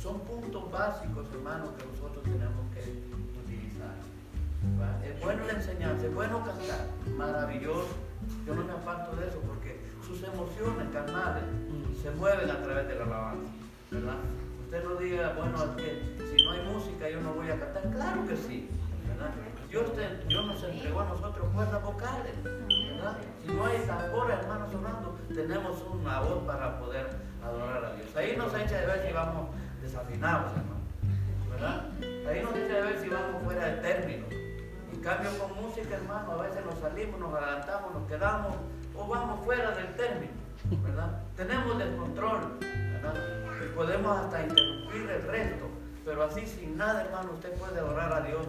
Son puntos básicos, hermanos, que nosotros tenemos que utilizar. Es bueno la enseñanza, es bueno cantar, maravilloso. Yo no me aparto de eso porque sus emociones carnales se mueven a través de la alabanza, ¿verdad? Usted no diga, bueno, es que si no hay música yo no voy a cantar. Claro que sí, ¿verdad? Dios, nos entregó a nosotros cuerdas vocales, ¿verdad? Si no hay tambores, hermanos, sonando, tenemos una voz para poder adorar a Dios. Ahí nos echa de ver si vamos desafinados, hermano, ¿verdad? Ahí nos echa de ver si vamos fuera de término. En cambio, con música, hermano, a veces nos salimos, nos adelantamos, nos quedamos o vamos fuera del término. ¿verdad? Tenemos descontrol, ¿verdad? Y podemos hasta interrumpir el resto, pero así sin nada, hermano, usted puede orar a Dios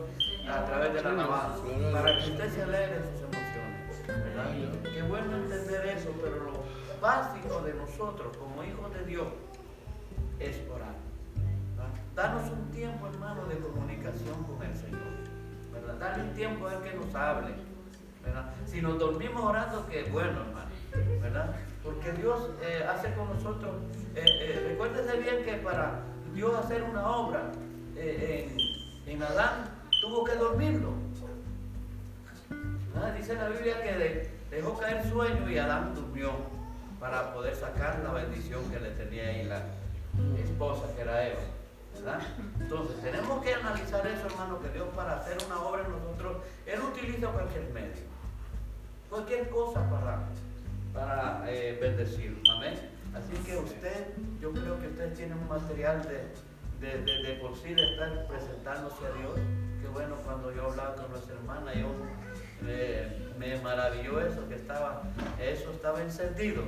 a través de la alabanza, para que usted se alegre en sus emociones, ¿verdad? Qué bueno entender eso, pero lo básico de nosotros como hijos de Dios es orar. Danos un tiempo, hermano, de comunicación con el Señor, ¿verdad? Dale tiempo a Él que nos hable, ¿verdad? Si nos dormimos orando, que bueno, hermano, ¿verdad? Porque Dios eh, hace con nosotros, eh, eh, recuérdese bien que para Dios hacer una obra en, en, Adán, tuvo que dormirlo. Dice la Biblia que dejó caer sueño y Adán durmió para poder sacar la bendición que le tenía ahí la esposa, que era Eva. Entonces, tenemos que analizar eso, hermano, que Dios para hacer una obra en nosotros, Él utiliza cualquier medio, cualquier cosa para, para eh, bendecir. Amén. Así que usted, yo creo que usted tiene un material de, de, de, por sí de estar presentándose a Dios. Que bueno, cuando yo hablaba con nuestra hermana, yo me maravilló eso, que estaba, eso estaba encendido.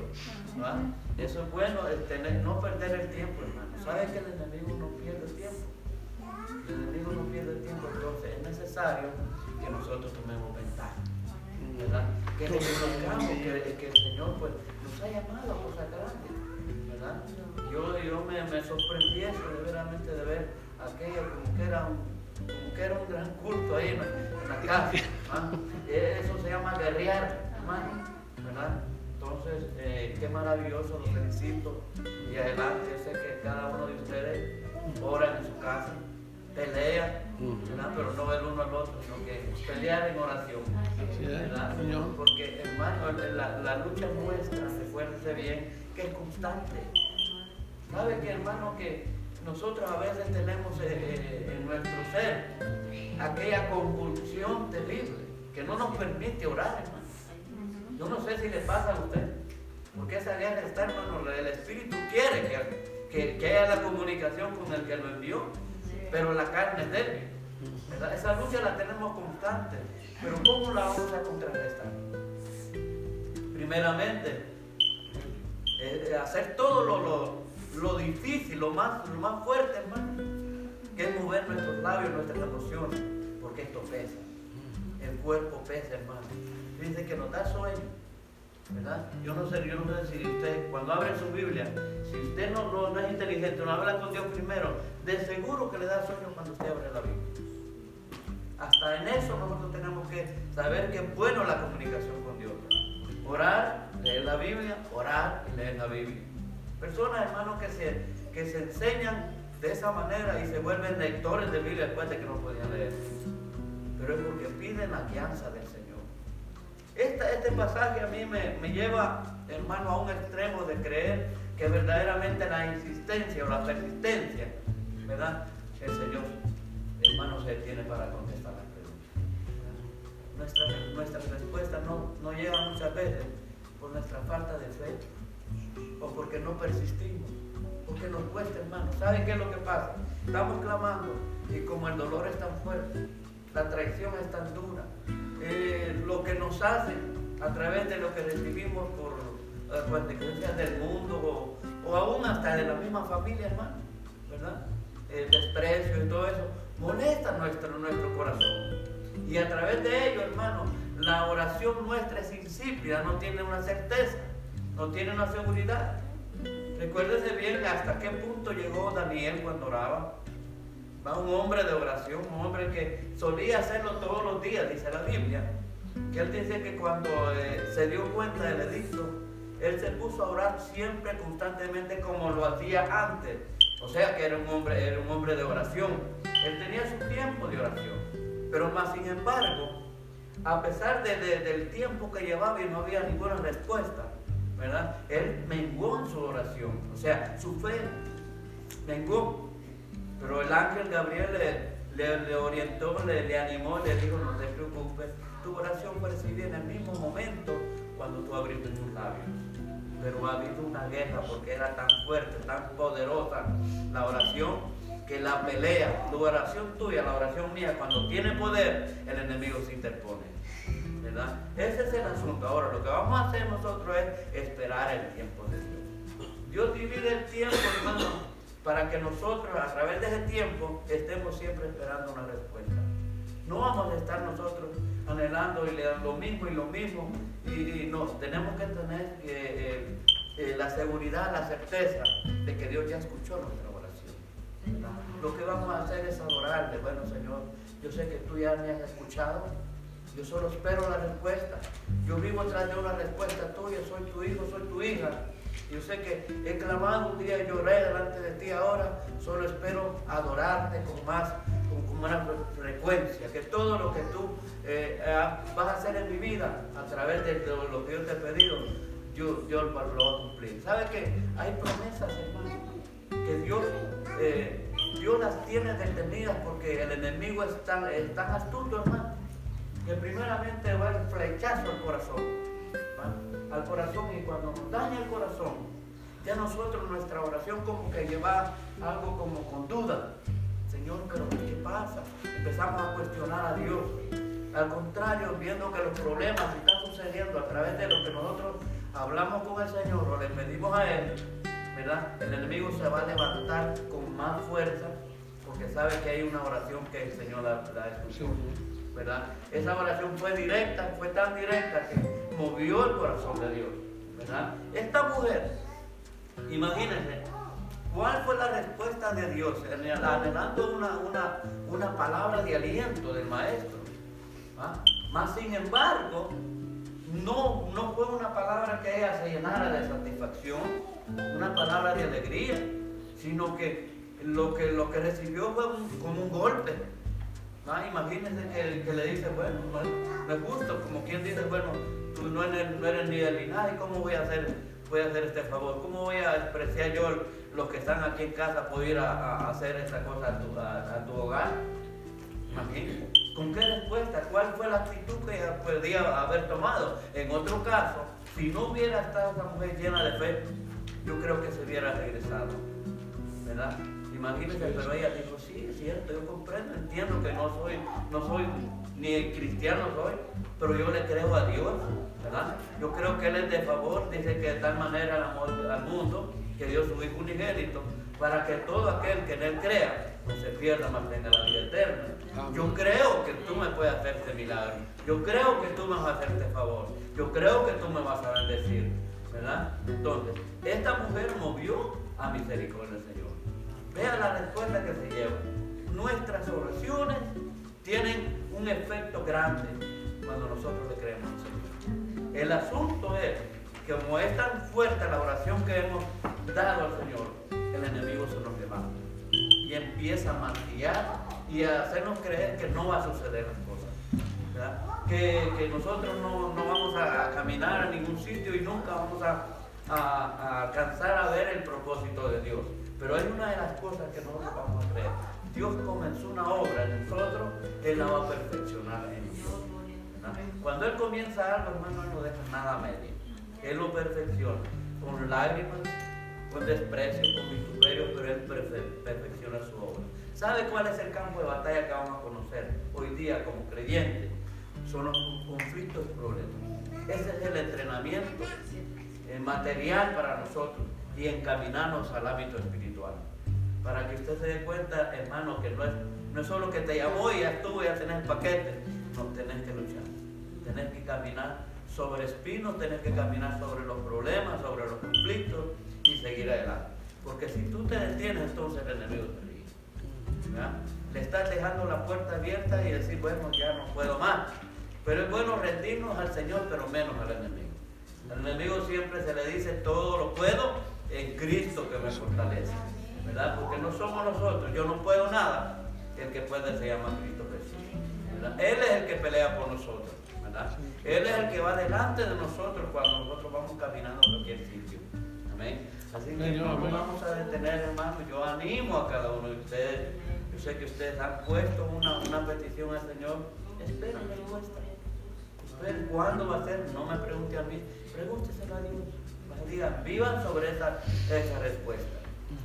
Eso es bueno, tener, no perder el tiempo, hermano. ¿Sabe que el enemigo no pierde el tiempo? El enemigo no pierde el tiempo, entonces es necesario que nosotros tomemos ventaja. ¿verdad? Que reconozcamos que, que, el Señor pues, nos ha llamado a cosas grandes. ¿verdad? Yo, yo me, me sorprendí eso de, veramente de ver aquello como que era un como que era un gran culto ahí en, la casa. Eso se llama guerrear, hermano. ¿verdad? Entonces, eh, qué maravilloso, los felicito. Y adelante, sé que cada uno de ustedes ora en su casa, pelea, ¿verdad? pero no el uno al otro, sino que pelear en oración. ¿verdad? Porque, hermano, la, la lucha nuestra, recuérdese bien, que es constante. ¿Sabe que, hermano, que nosotros a veces tenemos eh, eh, en nuestro ser aquella convulsión terrible que no nos permite orar, hermano. Yo no sé si le pasa a usted, porque esa guerra está, hermano, el Espíritu quiere que, que, haya la comunicación con el que lo envió, pero la carne es débil. Esa lucha la tenemos constante, pero ¿cómo la vamos a contrarrestar? Primeramente, eh, hacer todo lo, lo lo difícil, lo más, lo más fuerte, hermano, que es mover nuestros labios, nuestras emociones, porque esto pesa. El cuerpo pesa, hermano. Dice que nos da sueño, ¿verdad? Yo no sé, yo no sé si usted, cuando abre su Biblia, si usted no, no, es inteligente, no habla con Dios primero, de seguro que le da sueño cuando usted abre la Biblia. Hasta en eso nosotros tenemos que saber que es bueno la comunicación con Dios. Orar, leer la Biblia, orar y leer la Biblia. Personas, hermanos, que se, que se enseñan de esa manera y se vuelven lectores de Biblia después de que no podían leer. Pero es porque piden la guianza del Señor. este pasaje a mí me, me lleva, hermano, a un extremo de creer que verdaderamente la insistencia o la persistencia, ¿verdad? El Señor, hermano, se tiene para contestar las preguntas. Nuestra, nuestra respuesta no, no llega muchas veces por nuestra falta de fe o porque no persistimos, porque nos cuesta, hermano. ¿Saben qué es lo que pasa? Estamos clamando y como el dolor es tan fuerte, la traición es tan dura, eh, lo que nos hace a través de lo que recibimos por las consecuencias del mundo o, aún hasta de la misma familia, hermano, ¿verdad? El desprecio y todo eso, molesta nuestro, nuestro corazón. Y a través de ello, hermano, la oración nuestra es insípida, no tiene una certeza no tiene una seguridad. Recuérdese bien hasta qué punto llegó Daniel cuando oraba. Va un hombre de oración, un hombre que solía hacerlo todos los días, dice la Biblia. Que él dice que cuando eh, se dio cuenta del edicto, él se puso a orar siempre, constantemente, como lo hacía antes. O sea que era un hombre, era un hombre de oración. Él tenía su tiempo de oración. Pero más sin embargo, a pesar del tiempo que llevaba y no había ninguna respuesta, ¿verdad? Él menguó en su oración, o sea, su fe menguó. Pero el ángel Gabriel le, orientó, le, animó, le dijo, no te preocupes, tu oración fue en el mismo momento cuando tú abriste tus labios. Pero ha habido una guerra porque era tan fuerte, tan poderosa la oración, que la pelea, tu oración tuya, la oración mía, cuando tiene poder, el enemigo se interpone. Ese es el asunto. Ahora, lo que vamos a hacer nosotros es esperar el tiempo de Dios. Dios divide el tiempo, hermano, para que nosotros, a través de ese tiempo, estemos siempre esperando una respuesta. No vamos a estar nosotros anhelando y le lo mismo y lo mismo. Y, no, tenemos que tener eh, eh, eh, la seguridad, la certeza de que Dios ya escuchó nuestra oración. Lo que vamos a hacer es adorarle. Bueno, Señor, yo sé que tú ya me has escuchado Yo solo espero la respuesta. Yo vivo tras de una respuesta tuya. Soy tu hijo, soy tu hija. Yo sé que he clamado un día, lloré delante de ti ahora. Solo espero adorarte con más, con, más frecuencia. Que todo lo que tú eh, eh, vas a hacer en mi vida a través de lo que yo te he pedido, yo, yo lo voy a cumplir. ¿Sabe qué? Hay promesas, hermano, que Dios, eh, Dios las tiene detenidas porque el enemigo es tan, es tan astuto, hermano que primeramente va el flechazo al corazón, al corazón y cuando nos daña el corazón, ya nosotros nuestra oración como que lleva algo como con duda. Señor, pero ¿qué pasa? Empezamos a cuestionar a Dios. Al contrario, viendo que los problemas están sucediendo a través de lo que nosotros hablamos con el Señor o le pedimos a Él, ¿verdad? El enemigo se va a levantar con más fuerza porque sabe que hay una oración que el Señor la, la escuchó. Esa oración fue directa, fue tan directa que movió el corazón de Dios, ¿verdad? Esta mujer, imagínense, ¿cuál fue la respuesta de Dios? Anhelando una, una, una palabra de aliento del maestro. ¿ah? Más sin embargo, no, no fue una palabra que ella se llenara de satisfacción, una palabra de alegría, sino que lo que, lo que recibió fue como un golpe Ah, imagínense que, que, le dice, bueno, me gusta, como quien dice, bueno, tú no eres, no eres ni del linaje, ¿cómo voy a hacer, voy a hacer este favor? ¿Cómo voy a despreciar yo los que están aquí en casa por ir a, hacer esta cosa a tu, a, tu hogar? Imagínense. ¿Con qué respuesta? ¿Cuál fue la actitud que podía haber tomado? En otro caso, si no hubiera estado esa mujer llena de fe, yo creo que se hubiera regresado. ¿Verdad? Imagínense, pero ella dijo, sí, es cierto, yo comprendo, entiendo que no soy, no soy ni cristiano soy, pero yo le creo a Dios, ¿verdad? Yo creo que Él es de favor, dice que de tal manera el amor al mundo, que dio su Hijo unigénito, para que todo aquel que en Él crea no se pierda, más tenga la vida eterna. Yo creo que tú me puedes hacer este milagro, yo creo que tú me vas a hacer este favor, yo creo que tú me vas a bendecir, ¿verdad? Entonces, esta mujer movió a misericordia del Señor. Vea la respuesta que se lleva. Nuestras oraciones tienen un efecto grande cuando nosotros le creemos al Señor. El asunto es que como es tan fuerte la oración que hemos dado al Señor, el enemigo se nos levanta y empieza a maquillar y a hacernos creer que no va a suceder las cosas. Que, nosotros no, vamos a caminar a ningún sitio y nunca vamos a, a alcanzar a ver el propósito de Dios. Pero hay una de las cosas que nosotros vamos a creer. Dios comenzó una obra en nosotros, Él la va a perfeccionar en nosotros. Cuando Él comienza algo, hermano, Él no deja nada medio. Él lo perfecciona con lágrimas, con desprecio, con vituperio, pero Él perfecciona su obra. ¿Sabe cuál es el campo de batalla que vamos a conocer hoy día como creyentes? Son los conflictos y problemas. Ese es el entrenamiento material para nosotros y encaminarnos al ámbito espiritual. Para que usted se dé cuenta, hermano, que no es, no es solo que te llamó y ya estuvo, ya tenés el paquete. No, tenés que luchar. Tenés que caminar sobre espinos, tenés que caminar sobre los problemas, sobre los conflictos y seguir adelante. Porque si tú te detienes, entonces el enemigo te ríe. Le estás dejando la puerta abierta y decir, bueno, ya no puedo más. Pero es bueno rendirnos al Señor, pero menos al enemigo. Al enemigo siempre se le dice, todo lo puedo en Cristo que me fortalece. ¿Verdad? Porque no somos nosotros, yo no puedo nada. El que puede se llama Cristo Jesús. Él es el que pelea por nosotros. ¿verdad? Él es el que va delante de nosotros cuando nosotros vamos caminando a cualquier sitio. Amén. Así que no nos vamos a detener, hermano. Yo animo a cada uno de ustedes. Yo sé que ustedes han puesto una, una petición al Señor. Esperen respuesta. Esperen cuándo va a ser. No me pregunte a mí. Pregúnteselo a Dios digan, vivan sobre esa, esa respuesta,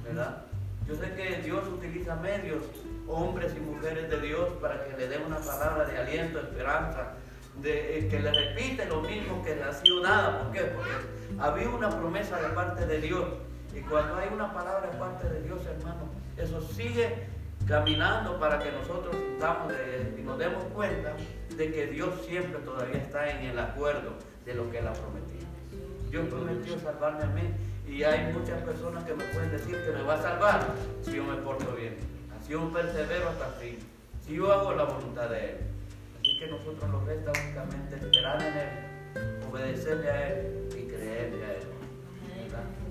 ¿verdad? Yo sé que Dios utiliza medios, hombres y mujeres de Dios, para que le den una palabra de aliento, esperanza, de, eh, que le repite lo mismo que le ha sido nada. ¿Por qué? Porque había una promesa de parte de Dios. Y cuando hay una palabra de parte de Dios, hermano, eso sigue caminando para que nosotros estamos y nos demos cuenta de que Dios siempre todavía está en el acuerdo de lo que Él ha prometido. Dios prometió salvarme a mí y hay muchas personas que me pueden decir que me va a salvar si yo me porto bien. Así yo persevero hasta el fin. Si yo hago la voluntad de Él. y que nosotros nos resta únicamente esperar en Él, obedecerle a Él y creerle a Él.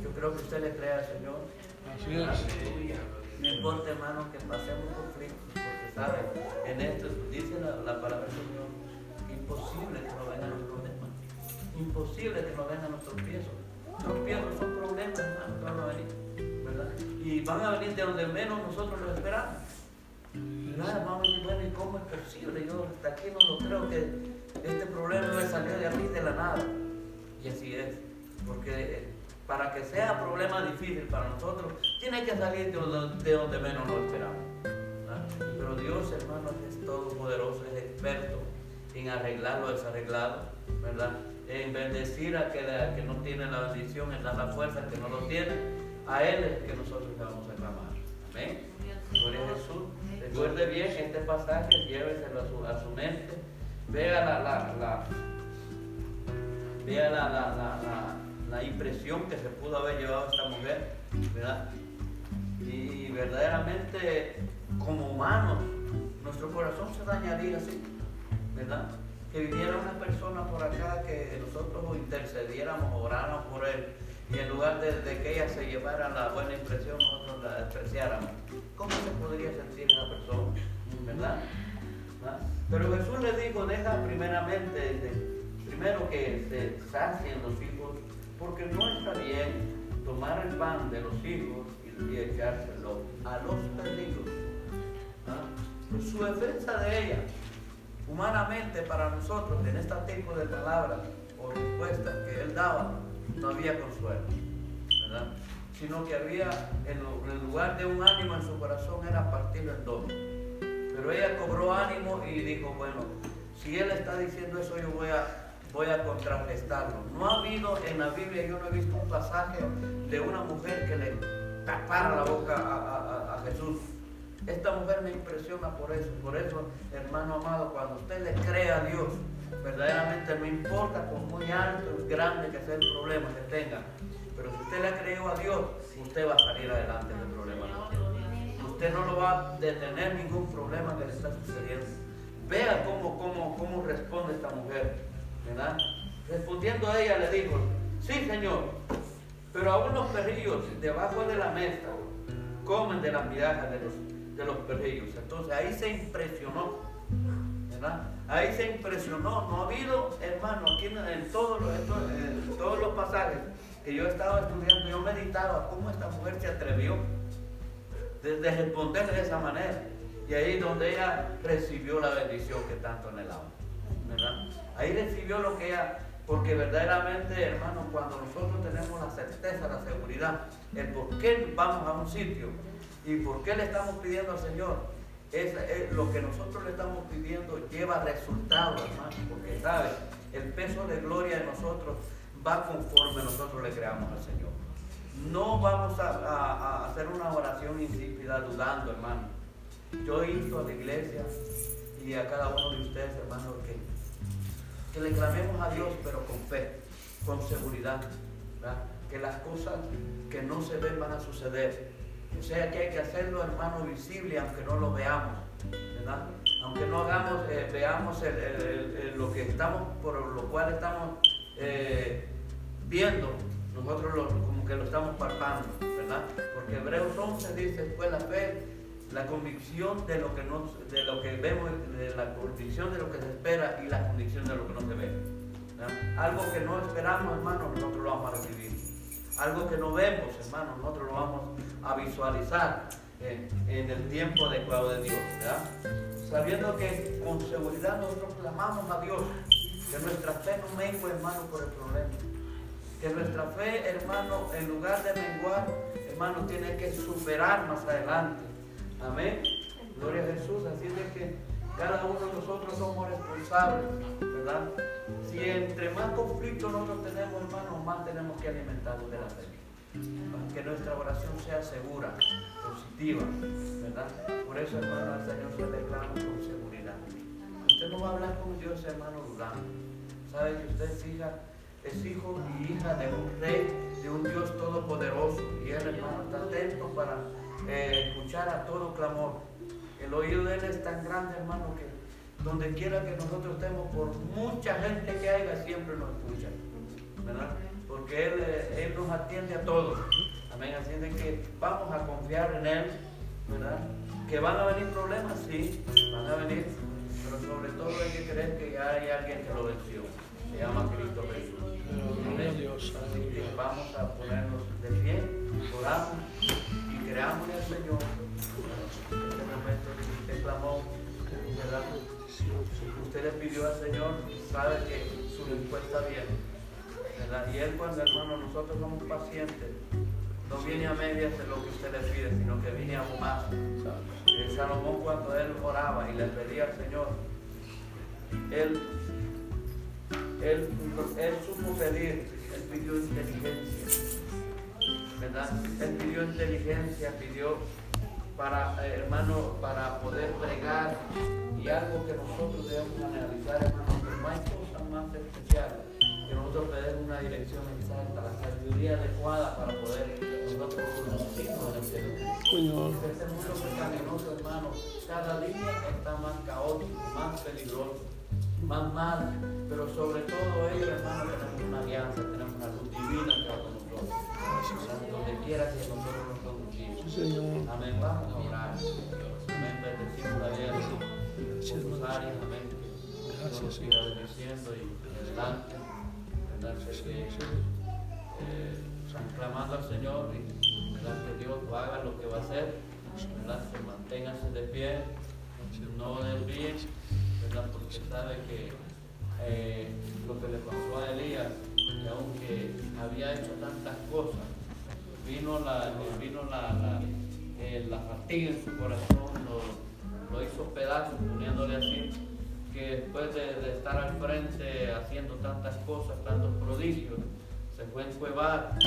Yo creo que usted le crea al Señor. No importa, hermano, que pasemos conflictos, porque sabe, en esto dice la, la palabra del Señor, imposible que no vengan los problemas, imposible que no vengan los tropiezos. Tropiezos son problemas, hermano, que van a venir, ¿verdad? Y van a venir de donde menos nosotros lo esperamos. ¿Verdad? Vamos a decir, bueno, ¿y cómo es posible? Yo hasta aquí no lo creo que este problema me salió de aquí de la nada. Y así es, porque para que sea problema difícil para nosotros, tiene que salir de donde, menos lo esperamos. Pero Dios, hermano, es todopoderoso, es experto en arreglar lo desarreglado, ¿verdad? En bendecir a que, que no tiene la bendición, en dar la fuerza que no lo tiene. A Él es que nosotros le vamos a clamar. Amén. Gloria a Jesús. Recuerde bien este pasaje, lléveselo a su, a su mente. Vea la, la, la vea la, la la impresión que se pudo haber llevado esta mujer, ¿verdad? Y verdaderamente, como humanos, nuestro corazón se dañaría así, ¿verdad? Que viniera una persona por acá que nosotros intercediéramos, oráramos por él, y en lugar de, que ella se llevara la buena impresión, nosotros la despreciáramos. ¿Cómo se podría sentir esa persona? ¿Verdad? ¿Ah? Pero Jesús le dijo, deja primeramente, primero que se sacien los hijos porque no está bien tomar el pan de los hijos y, echárselo a los perdidos. ¿Ah? su defensa de ella, humanamente para nosotros, en este tipo de palabras o respuestas que él daba, no había consuelo, ¿verdad? sino que había, en, lugar de un ánimo en su corazón, era partirlo en dos. Pero ella cobró ánimo y dijo, bueno, si él está diciendo eso, yo voy a voy a contrarrestarlo. No ha habido en la Biblia, yo no he visto un pasaje de una mujer que le tapara la boca a, Jesús. Esta mujer me impresiona por eso. Por eso, hermano amado, cuando usted le cree a Dios, verdaderamente no importa con muy alto, grande que sea el problema que tenga, pero si usted le creyó a Dios, usted va a salir adelante del problema. Usted no lo va a detener ningún problema que le está sucediendo. Vea cómo, cómo, cómo responde esta mujer. Respondiendo a ella le dijo, sí señor, pero aún los perrillos debajo de la mesa comen de las migajas de los, de los perrillos. Entonces ahí se impresionó, ¿verdad? Ahí se impresionó. No ha habido, hermano, aquí en, todos, los, los pasajes que yo estaba estudiando, yo meditaba cómo esta mujer se atrevió de, de responder de esa manera. Y ahí donde ella recibió la bendición que tanto anhelaba. ¿verdad? Ahí recibió lo que ella, porque verdaderamente, hermano, cuando nosotros tenemos la certeza, la seguridad, el por qué vamos a un sitio y por qué le estamos pidiendo al Señor, es, lo que nosotros le estamos pidiendo lleva resultados, hermano, porque sabe, el peso de gloria de nosotros va conforme nosotros le creamos al Señor. No vamos a, hacer una oración insípida dudando, hermano. Yo ido a la iglesia y a cada uno de ustedes, hermano, que que le clamemos a Dios, pero con fe, con seguridad, que las cosas que no se ven van a suceder. O sea que hay que hacerlo, hermano, visible, aunque no lo veamos, ¿verdad? Aunque no hagamos, eh, veamos lo que estamos, por lo cual estamos eh, viendo, nosotros como que lo estamos palpando, ¿verdad? Porque Hebreos 11 dice, fue la fe la convicción de lo que no, de lo que vemos, de la convicción de lo que se espera y la convicción de lo que no se ve. Algo que no esperamos, hermano, nosotros lo vamos a recibir. Algo que no vemos, hermano, nosotros lo vamos a visualizar en, el tiempo adecuado de Dios. Sabiendo que con seguridad nosotros clamamos a Dios, que nuestra fe no mengue, hermano, por el problema. Que nuestra fe, hermano, en lugar de menguar, hermano, tiene que superar más adelante Amén. Gloria a Jesús. Así es que cada uno de nosotros somos responsables, ¿verdad? Si entre más conflictos nosotros tenemos, hermanos, más tenemos que alimentarnos de la fe. Que nuestra oración sea segura, positiva, ¿verdad? Por eso, hermano, al Señor se le clama con seguridad. Usted no va a hablar con Dios, hermano, dudando. Sabe que usted es es hijo y hija de un rey, de un Dios todopoderoso. Y él, hermano, está atento para eh, escuchar a todo clamor. El oído de Él es tan grande, hermano, que, donde quiera que nosotros estemos, por mucha gente que haya, siempre nos escucha, ¿verdad? Porque Él, eh, él nos atiende a todos. Amén. Así de que vamos a confiar en Él, ¿verdad? Que van a venir problemas, sí, van a venir, pero sobre todo hay que creer que ya hay alguien que lo venció. Se llama Cristo Jesús. Así que vamos a ponernos de pie, oramos y creamos en el Señor. En este momento usted clamó, ¿verdad? Usted le pidió al Señor, sabe que su respuesta viene. ¿Verdad? Y Él cuando hermano nosotros somos pacientes, no viene a medias de lo que usted le pide, sino que viene a más. El Salomón cuando él oraba y le pedía al Señor, él, él, él supo pedir, él pidió inteligencia, ¿verdad? Él pidió inteligencia, pidió para, eh, hermano, para poder bregar y algo que nosotros debemos analizar, hermano, que no hay cosa más especial que nosotros pedir una dirección exacta, la sabiduría adecuada para poder nosotros conducirnos en el cielo. Este mundo pecaminoso, hermano, cada día está más caótico, más peligroso, más mal, pero sobre todo ello, hermano, que eh, clamando al Señor y que Dios haga lo que va a hacer, se manténgase de pie, no desvíen, porque sabe que eh, lo que le pasó a Elías, que aunque había hecho tantas cosas, vino la, vino la, la, eh, la fatiga en su corazón, lo, lo hizo pedazos poniéndole así que después de, estar al frente haciendo tantas cosas, tantos prodigios, se fue a encuevar,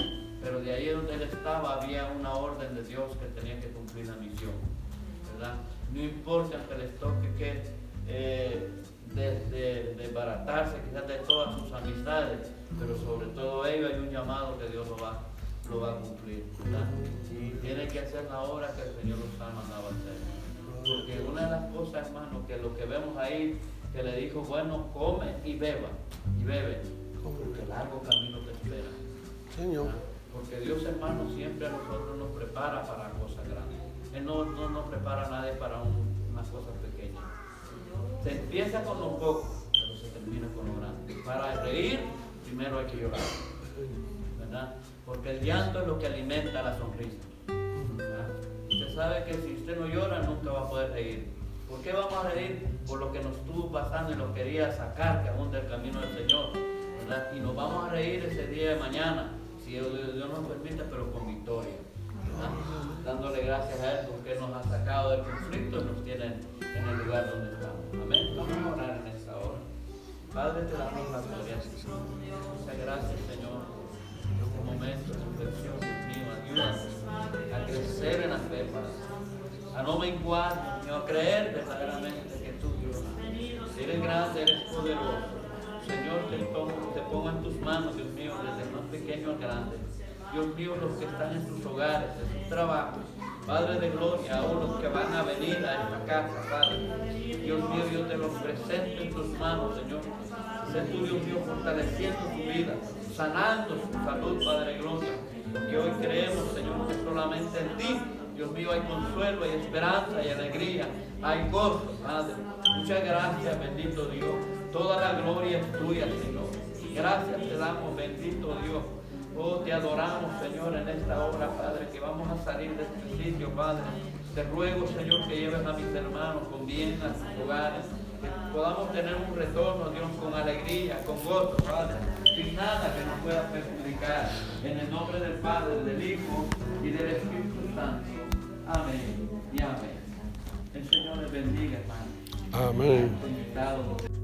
pero de ahí donde él estaba había una orden de Dios que tenía que cumplir la misión. ¿verdad? No importa que les toque que eh, de, desbaratarse quizás de todas sus amistades, pero sobre todo ello hay un llamado que Dios lo va, lo va a cumplir. Y tiene que hacer la obra que el Señor los ha mandado a hacer. Porque una de las cosas, hermano, que lo que vemos ahí que le dijo, bueno, come y beba, y bebe, porque largo camino te espera. Señor. Porque Dios, hermano, siempre a nosotros nos prepara para cosas grandes. Él no, nos prepara a nadie para unas cosas pequeñas. Se empieza con lo poco, pero se termina con lo grande. Para reír, primero hay que llorar. ¿Verdad? Porque el llanto es lo que alimenta la sonrisa. Usted sabe que si usted no llora, nunca va a poder reír. ¿Por qué vamos a reír? Por lo que nos estuvo pasando y nos quería sacar que aún del camino del Señor. ¿verdad? Y nos vamos a reír ese día de mañana, si Dios, nos permite, pero con victoria. Dándole gracias a Él porque nos ha sacado del conflicto y nos tiene en el lugar donde estamos. Amén. Vamos a orar en esta hora. Padre, te damos la gloria. Muchas gracias, Señor, en este momento de reflexión. Ayúdanos a crecer en la fe, Padre a no menguar, sino a creer verdaderamente que tú, Dios, eres grande, eres poderoso. Señor, te pongo, te pongo en tus manos, Dios mío, desde más pequeño al grande. Dios mío, los que están en sus hogares, en sus trabajos. Padre de gloria, aún los que van a venir a esta casa, Padre. Dios mío, yo te los presento en tus manos, Señor. Sé tú, Dios mío, fortaleciendo su vida, sanando su salud, Padre de gloria. Y hoy creemos, Señor, que solamente en ti Dios mío, hay consuelo, hay esperanza, hay alegría, hay gozo, Padre. Muchas gracias, bendito Dios. Toda la gloria es tuya, Señor. Gracias te damos, bendito Dios. Oh, te adoramos, Señor, en esta obra, Padre, que vamos a salir de este sitio, Padre. Te ruego, Señor, que lleves a mis hermanos con bien a sus hogares, que podamos tener un retorno, Dios, con alegría, con gozo, Padre, sin nada que nos pueda perjudicar. En el nombre del Padre, del Hijo y del Espíritu Santo. Amén y amén. El Señor les bendiga, hermano. Amén.